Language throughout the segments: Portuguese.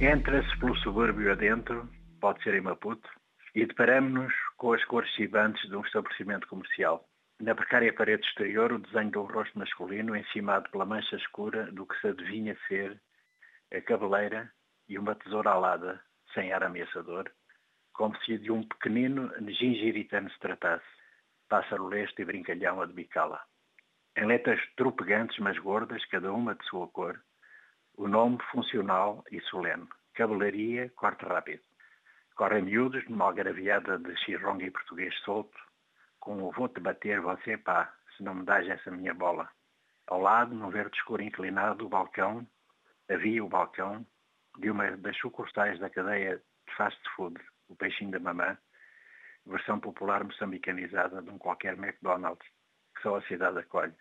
Entra-se pelo subúrbio adentro, pode ser em Maputo, e deparamos-nos com as cores cibantes de um estabelecimento comercial. Na precária parede exterior, o desenho de um rosto masculino encimado pela mancha escura do que se adivinha ser a cabeleira e uma tesoura alada, sem ar ameaçador, como se de um pequenino gingiritano se tratasse, pássaro leste e brincalhão a debicá-la. Em letras tropegantes, mas gordas, cada uma de sua cor, o nome funcional e solene, Cabelaria Corte Rápido. Correm miúdos numa algaraviada de xirrongue português solto, com o vou-te bater você, pá, se não me dás essa minha bola. Ao lado, num verde escuro inclinado, o balcão, havia o balcão de uma das sucursais da cadeia de fast food, o peixinho da mamã, versão popular moçambicanizada de um qualquer McDonald's, que só a cidade acolhe.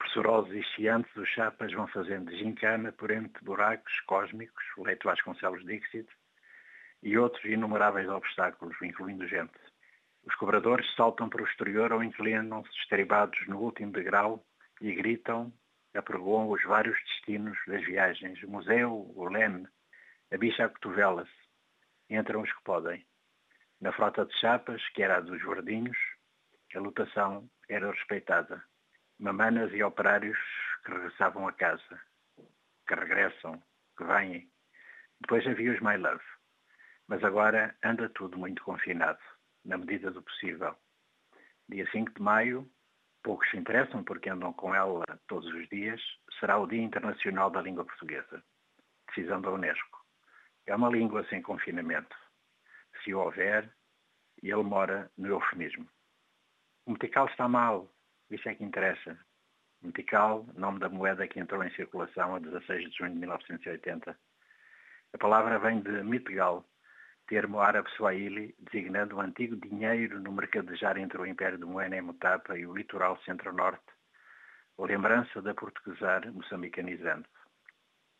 Pressurosos e chiantes, os chapas vão fazendo gincana por entre buracos cósmicos, leito Vasconcelos Dixit, e outros inumeráveis obstáculos, incluindo gente. Os cobradores saltam para o exterior ou inclinam-se estribados no último degrau e gritam, apregoam os vários destinos das viagens, o museu, o leme, a bicha a cotovela-se. Entram os que podem. Na frota de chapas, que era a dos verdinhos, a lotação era respeitada. Mamanas e operários que regressavam a casa, que regressam, que vêm. Depois havia os My Love. Mas agora anda tudo muito confinado na medida do possível. Dia 5 de maio, poucos se interessam porque andam com ela todos os dias, será o Dia Internacional da Língua Portuguesa. Decisão da Unesco. É uma língua sem confinamento. Se houver, e ele mora no eufemismo. O metical está mal, isso é que interessa. Metical, nome da moeda que entrou em circulação a 16 de junho de 1980. A palavra vem de mitgal, termo árabe swahili designando o antigo dinheiro no mercadejar entre o Império de Moena e Mutapa e o litoral centro-norte, lembrança da portuguesar moçambicanizando.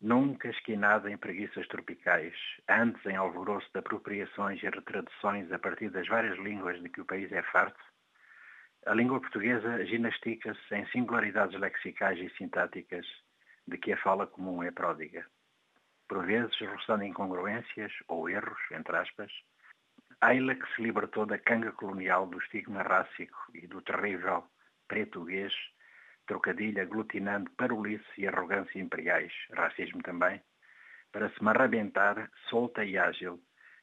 Nunca esquinada em preguiças tropicais, antes em alvoroço de apropriações e retraduções a partir das várias línguas de que o país é farto, a língua portuguesa ginastica-se em singularidades lexicais e sintáticas de que a fala comum é pródiga. Por vezes roçando incongruências ou erros, entre aspas, Ayla que se libertou da canga colonial do estigma rássico e do terrível português, trocadilho aglutinando parolice e arrogância imperiais, racismo também, para se marrabentar solta e ágil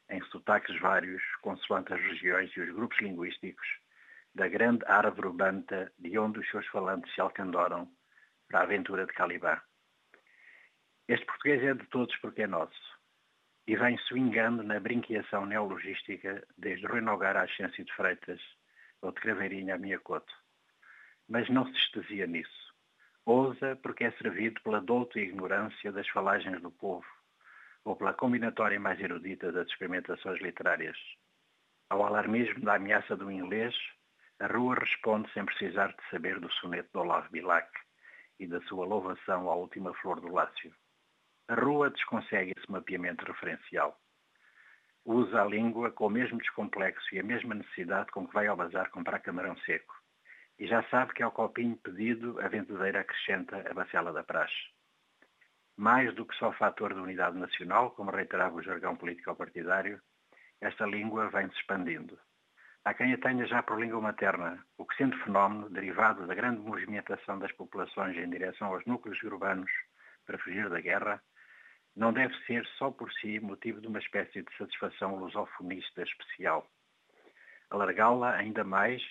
em sotaques vários, consoante as regiões e os grupos linguísticos, da grande árvore banta de onde os seus falantes se alcandoram para a aventura de Calibá. Este português é de todos porque é nosso e vem swingando na brinqueação neologística desde Rui Nogar à Ciência de Freitas ou de Craveirinha à Minha Coto. Mas não se extasia nisso. Ousa porque é servido pela douta ignorância das falagens do povo ou pela combinatória mais erudita das experimentações literárias. Ao alarmismo da ameaça do inglês, a rua responde sem precisar de saber do soneto de Olavo Bilac e da sua louvação à última flor do Lácio. A rua desconsegue esse mapeamento referencial. Usa a língua com o mesmo descomplexo e a mesma necessidade com que vai ao bazar comprar camarão seco. E já sabe que ao copinho pedido a vendedeira acrescenta a bacela da praxe. Mais do que só fator de unidade nacional, como reiterava o jargão político-partidário, esta língua vem-se expandindo. Há quem a tenha já por língua materna, o que sendo fenómeno derivado da grande movimentação das populações em direção aos núcleos urbanos para fugir da guerra, não deve ser só por si motivo de uma espécie de satisfação lusofonista especial. Alargá-la ainda mais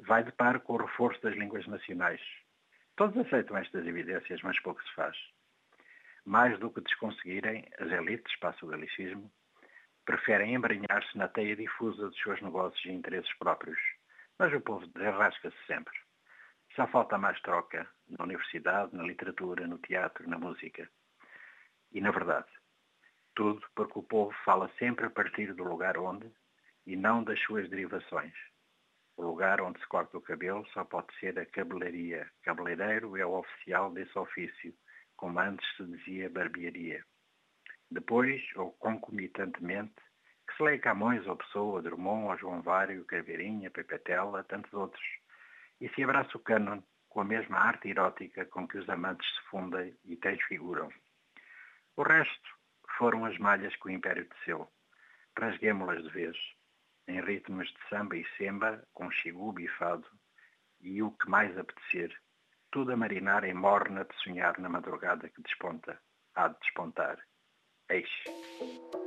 vai de par com o reforço das línguas nacionais. Todos aceitam estas evidências, mas pouco se faz. Mais do que desconseguirem, as elites, passo o galicismo, preferem embranhar-se na teia difusa dos seus negócios e interesses próprios. Mas o povo derrasca-se sempre. Só falta mais troca na universidade, na literatura, no teatro, na música e na verdade. Tudo porque o povo fala sempre a partir do lugar onde e não das suas derivações. O lugar onde se corta o cabelo só pode ser a cabeleireira. Cabeleireiro é o oficial desse ofício, como antes se dizia barbearia. Depois, ou concomitantemente, que se leia Camões ou Pessoa, Drummond ou João Vário, Craveirinha, Pepetela, tantos outros, e se abraça o cânon com a mesma arte erótica com que os amantes se fundem e transfiguram. O resto foram as malhas que o Império teceu. Rasguemo-las de vez, em ritmos de samba e semba, com chigubo e fado, e o que mais apetecer, tudo a marinar em morna de sonhar na madrugada que desponta, há de despontar. Eish.